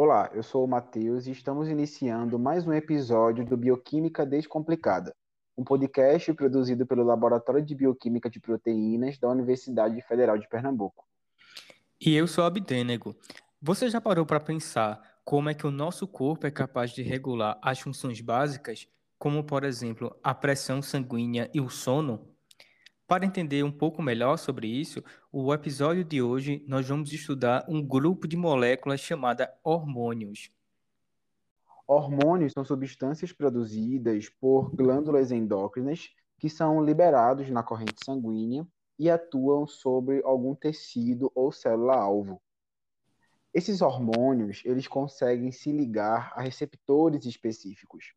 Olá, eu sou o Matheus e estamos iniciando mais um episódio do Bioquímica Descomplicada, um podcast produzido pelo Laboratório de Bioquímica de Proteínas da Universidade Federal de Pernambuco. E eu sou Abdênego. Você já parou para pensar como é que o nosso corpo é capaz de regular as funções básicas, como, por exemplo, a pressão sanguínea e o sono? Para entender um pouco melhor sobre isso, o episódio de hoje nós vamos estudar um grupo de moléculas chamada hormônios. Hormônios são substâncias produzidas por glândulas endócrinas que são liberados na corrente sanguínea e atuam sobre algum tecido ou célula-alvo. Esses hormônios, eles conseguem se ligar a receptores específicos.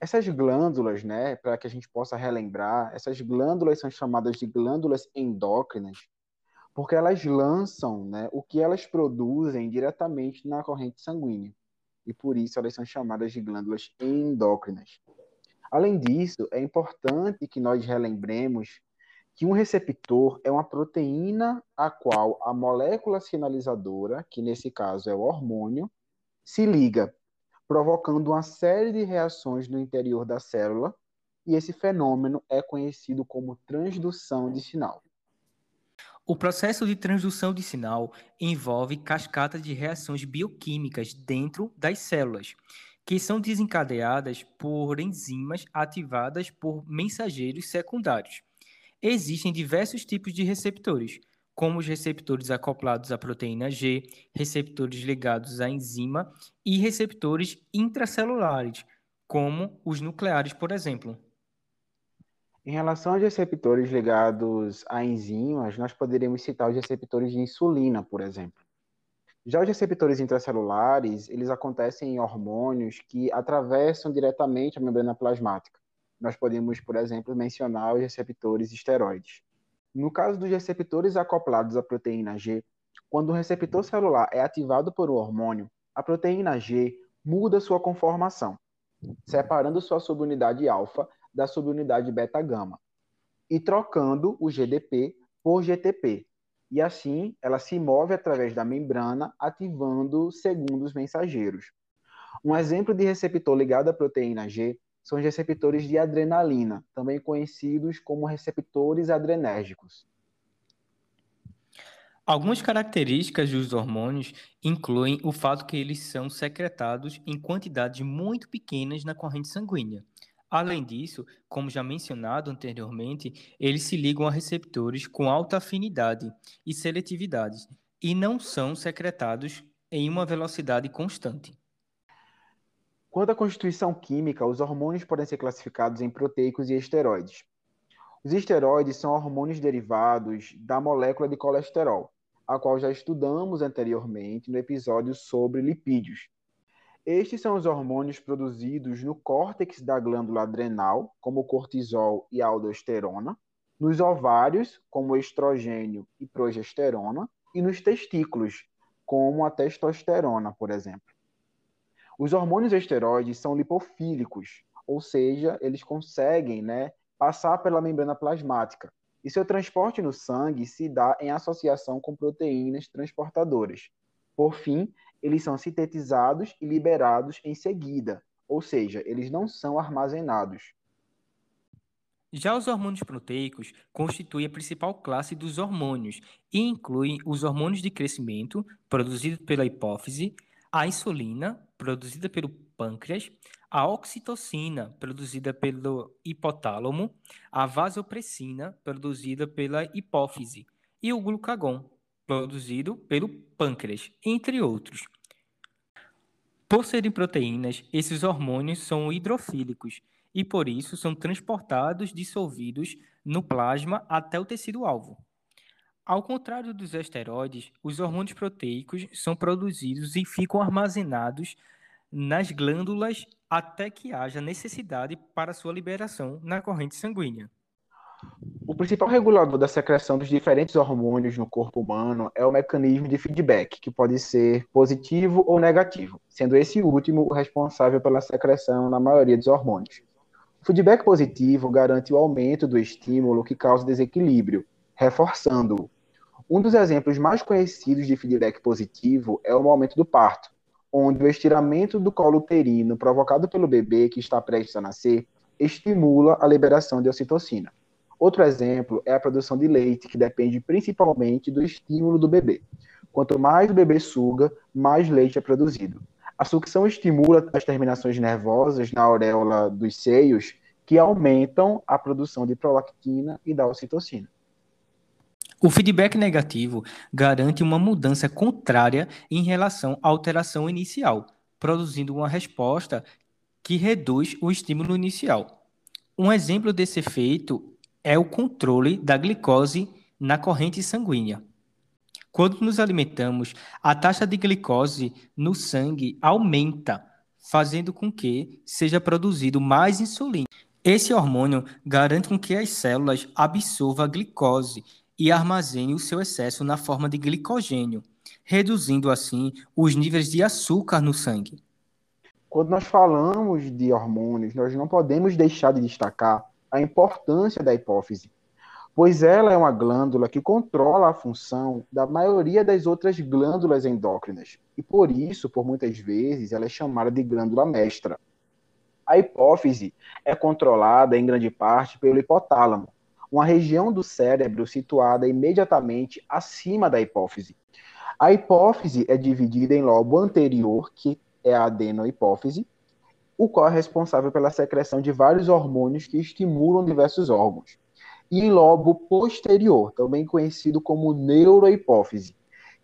Essas glândulas, né, para que a gente possa relembrar, essas glândulas são chamadas de glândulas endócrinas, porque elas lançam né, o que elas produzem diretamente na corrente sanguínea. E por isso elas são chamadas de glândulas endócrinas. Além disso, é importante que nós relembremos que um receptor é uma proteína a qual a molécula sinalizadora, que nesse caso é o hormônio, se liga provocando uma série de reações no interior da célula, e esse fenômeno é conhecido como transdução de sinal. O processo de transdução de sinal envolve cascata de reações bioquímicas dentro das células, que são desencadeadas por enzimas ativadas por mensageiros secundários. Existem diversos tipos de receptores, como os receptores acoplados à proteína G, receptores ligados à enzima e receptores intracelulares, como os nucleares, por exemplo. Em relação aos receptores ligados a enzimas, nós poderíamos citar os receptores de insulina, por exemplo. Já os receptores intracelulares, eles acontecem em hormônios que atravessam diretamente a membrana plasmática. Nós podemos, por exemplo, mencionar os receptores esteroides. No caso dos receptores acoplados à proteína G, quando o receptor celular é ativado por um hormônio, a proteína G muda sua conformação, separando sua subunidade alfa da subunidade beta-gama e trocando o GDP por GTP. E assim, ela se move através da membrana, ativando segundos mensageiros. Um exemplo de receptor ligado à proteína G são os receptores de adrenalina, também conhecidos como receptores adrenérgicos. Algumas características dos hormônios incluem o fato que eles são secretados em quantidades muito pequenas na corrente sanguínea. Além disso, como já mencionado anteriormente, eles se ligam a receptores com alta afinidade e seletividade e não são secretados em uma velocidade constante. Quanto à constituição química, os hormônios podem ser classificados em proteicos e esteroides. Os esteroides são hormônios derivados da molécula de colesterol, a qual já estudamos anteriormente no episódio sobre lipídios. Estes são os hormônios produzidos no córtex da glândula adrenal, como cortisol e aldosterona, nos ovários, como estrogênio e progesterona, e nos testículos, como a testosterona, por exemplo. Os hormônios esteroides são lipofílicos, ou seja, eles conseguem né, passar pela membrana plasmática. E seu transporte no sangue se dá em associação com proteínas transportadoras. Por fim, eles são sintetizados e liberados em seguida, ou seja, eles não são armazenados. Já os hormônios proteicos constituem a principal classe dos hormônios e incluem os hormônios de crescimento, produzidos pela hipófise, a insulina, produzida pelo pâncreas, a oxitocina, produzida pelo hipotálamo, a vasopressina, produzida pela hipófise, e o glucagon, produzido pelo pâncreas, entre outros. Por serem proteínas, esses hormônios são hidrofílicos e, por isso, são transportados dissolvidos no plasma até o tecido-alvo. Ao contrário dos esteroides, os hormônios proteicos são produzidos e ficam armazenados nas glândulas até que haja necessidade para sua liberação na corrente sanguínea. O principal regulador da secreção dos diferentes hormônios no corpo humano é o mecanismo de feedback, que pode ser positivo ou negativo, sendo esse último o responsável pela secreção na maioria dos hormônios. O feedback positivo garante o aumento do estímulo que causa desequilíbrio, reforçando-o, um dos exemplos mais conhecidos de feedback positivo é o momento do parto, onde o estiramento do colo uterino provocado pelo bebê que está prestes a nascer estimula a liberação de ocitocina. Outro exemplo é a produção de leite, que depende principalmente do estímulo do bebê. Quanto mais o bebê suga, mais leite é produzido. A sucção estimula as terminações nervosas na auréola dos seios, que aumentam a produção de prolactina e da ocitocina. O feedback negativo garante uma mudança contrária em relação à alteração inicial, produzindo uma resposta que reduz o estímulo inicial. Um exemplo desse efeito é o controle da glicose na corrente sanguínea. Quando nos alimentamos, a taxa de glicose no sangue aumenta, fazendo com que seja produzido mais insulina. Esse hormônio garante com que as células absorvam a glicose e armazenem o seu excesso na forma de glicogênio, reduzindo assim os níveis de açúcar no sangue. Quando nós falamos de hormônios, nós não podemos deixar de destacar a importância da hipófise, pois ela é uma glândula que controla a função da maioria das outras glândulas endócrinas, e por isso, por muitas vezes, ela é chamada de glândula mestra. A hipófise é controlada em grande parte pelo hipotálamo, uma região do cérebro situada imediatamente acima da hipófise. A hipófise é dividida em lobo anterior, que é a adenohipófise, o qual é responsável pela secreção de vários hormônios que estimulam diversos órgãos. E lobo posterior, também conhecido como neurohipófise,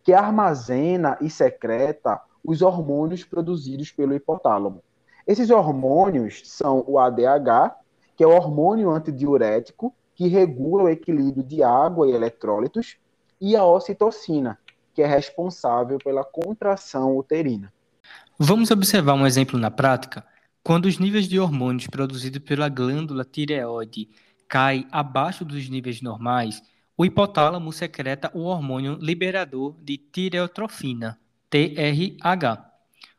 que armazena e secreta os hormônios produzidos pelo hipotálamo. Esses hormônios são o ADH, que é o hormônio antidiurético, que regula o equilíbrio de água e eletrólitos, e a ocitocina, que é responsável pela contração uterina. Vamos observar um exemplo na prática? Quando os níveis de hormônios produzidos pela glândula tireoide caem abaixo dos níveis normais, o hipotálamo secreta o hormônio liberador de tireotrofina, TRH.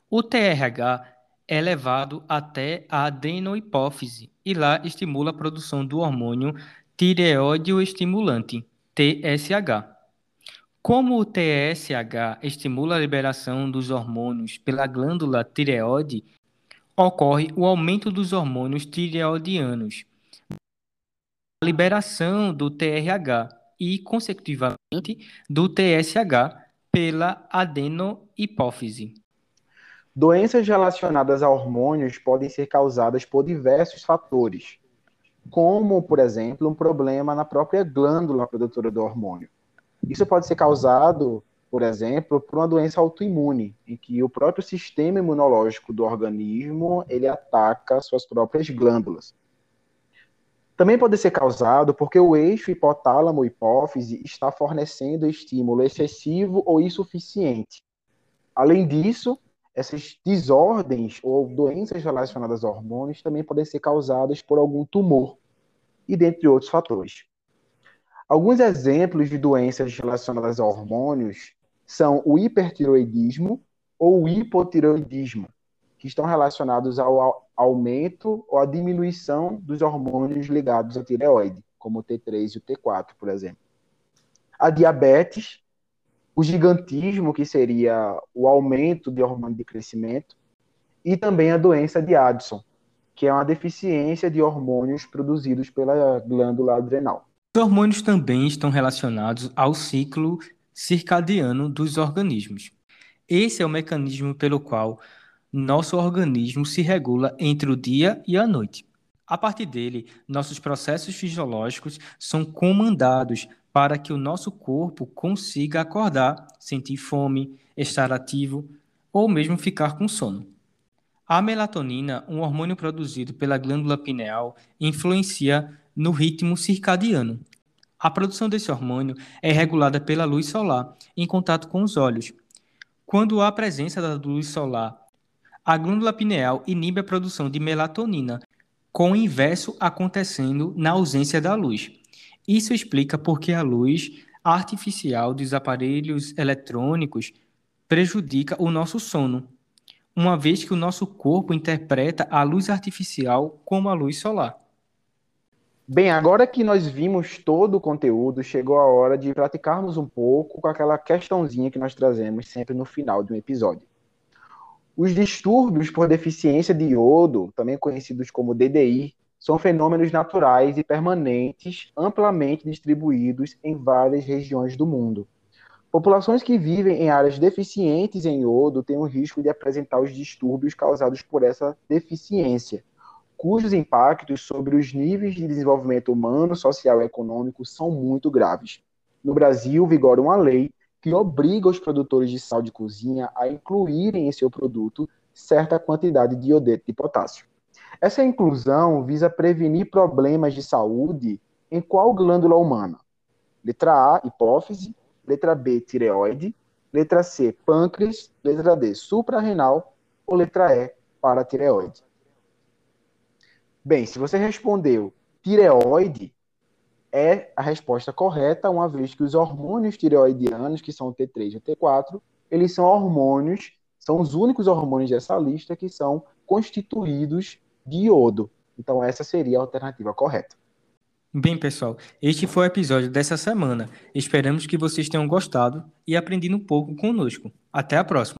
O TRH é levado até a adenohipófise e lá estimula a produção do hormônio tireóide estimulante, TSH. Como o TSH estimula a liberação dos hormônios pela glândula tireoide, ocorre o aumento dos hormônios tireoidianos, a liberação do TRH e, consecutivamente, do TSH pela adenohipófise. Doenças relacionadas a hormônios podem ser causadas por diversos fatores, como, por exemplo, um problema na própria glândula produtora do hormônio. Isso pode ser causado por exemplo, por uma doença autoimune, em que o próprio sistema imunológico do organismo ele ataca suas próprias glândulas. Também pode ser causado porque o eixo hipotálamo-hipófise está fornecendo estímulo excessivo ou insuficiente. Além disso, essas desordens ou doenças relacionadas a hormônios também podem ser causadas por algum tumor, e dentre outros fatores. Alguns exemplos de doenças relacionadas a hormônios são o hipertiroidismo ou o hipotiroidismo, que estão relacionados ao aumento ou à diminuição dos hormônios ligados à tireoide, como o T3 e o T4, por exemplo. A diabetes, o gigantismo, que seria o aumento de hormônio de crescimento, e também a doença de Addison, que é uma deficiência de hormônios produzidos pela glândula adrenal. Os hormônios também estão relacionados ao ciclo circadiano dos organismos. Esse é o mecanismo pelo qual nosso organismo se regula entre o dia e a noite. A partir dele, nossos processos fisiológicos são comandados para que o nosso corpo consiga acordar, sentir fome, estar ativo ou mesmo ficar com sono. A melatonina, um hormônio produzido pela glândula pineal, influencia no ritmo circadiano, a produção desse hormônio é regulada pela luz solar em contato com os olhos. Quando há presença da luz solar, a glândula pineal inibe a produção de melatonina, com o inverso acontecendo na ausência da luz. Isso explica porque a luz artificial dos aparelhos eletrônicos prejudica o nosso sono, uma vez que o nosso corpo interpreta a luz artificial como a luz solar. Bem, agora que nós vimos todo o conteúdo, chegou a hora de praticarmos um pouco com aquela questãozinha que nós trazemos sempre no final de um episódio. Os distúrbios por deficiência de iodo, também conhecidos como DDI, são fenômenos naturais e permanentes, amplamente distribuídos em várias regiões do mundo. Populações que vivem em áreas deficientes em iodo têm o risco de apresentar os distúrbios causados por essa deficiência, cujos impactos sobre os níveis de desenvolvimento humano, social e econômico são muito graves. No Brasil, vigora uma lei que obriga os produtores de sal de cozinha a incluírem em seu produto certa quantidade de iodeto de potássio. Essa inclusão visa prevenir problemas de saúde em qual glândula humana? Letra A, hipófise, letra B, tireoide, letra C, pâncreas, letra D, suprarrenal ou letra E, paratireoide. Bem, se você respondeu tireoide, é a resposta correta, uma vez que os hormônios tireoidianos, que são o T3 e o T4, eles são hormônios, são os únicos hormônios dessa lista que são constituídos de iodo. Então, essa seria a alternativa correta. Bem, pessoal, este foi o episódio dessa semana. Esperamos que vocês tenham gostado e aprendido um pouco conosco. Até a próxima!